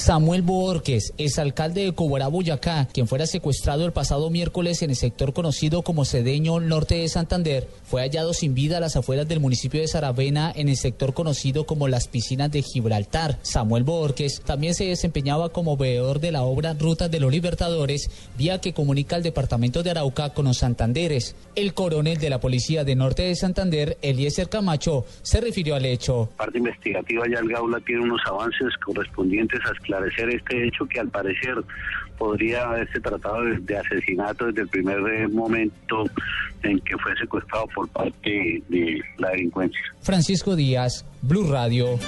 Samuel Borges, exalcalde de Cobará, Boyacá, quien fuera secuestrado el pasado miércoles en el sector conocido como Cedeño Norte de Santander, fue hallado sin vida a las afueras del municipio de Saravena en el sector conocido como las piscinas de Gibraltar. Samuel Borges también se desempeñaba como veedor de la obra Rutas de los Libertadores, vía que comunica el departamento de Arauca con los Santanderes. El coronel de la policía de Norte de Santander, Eliezer Camacho, se refirió al hecho. parte investigativa ya el Gaula tiene unos avances correspondientes a esclarecer este hecho que al parecer podría haberse tratado de, de asesinato desde el primer momento en que fue secuestrado por parte de la delincuencia. Francisco Díaz, Blue Radio.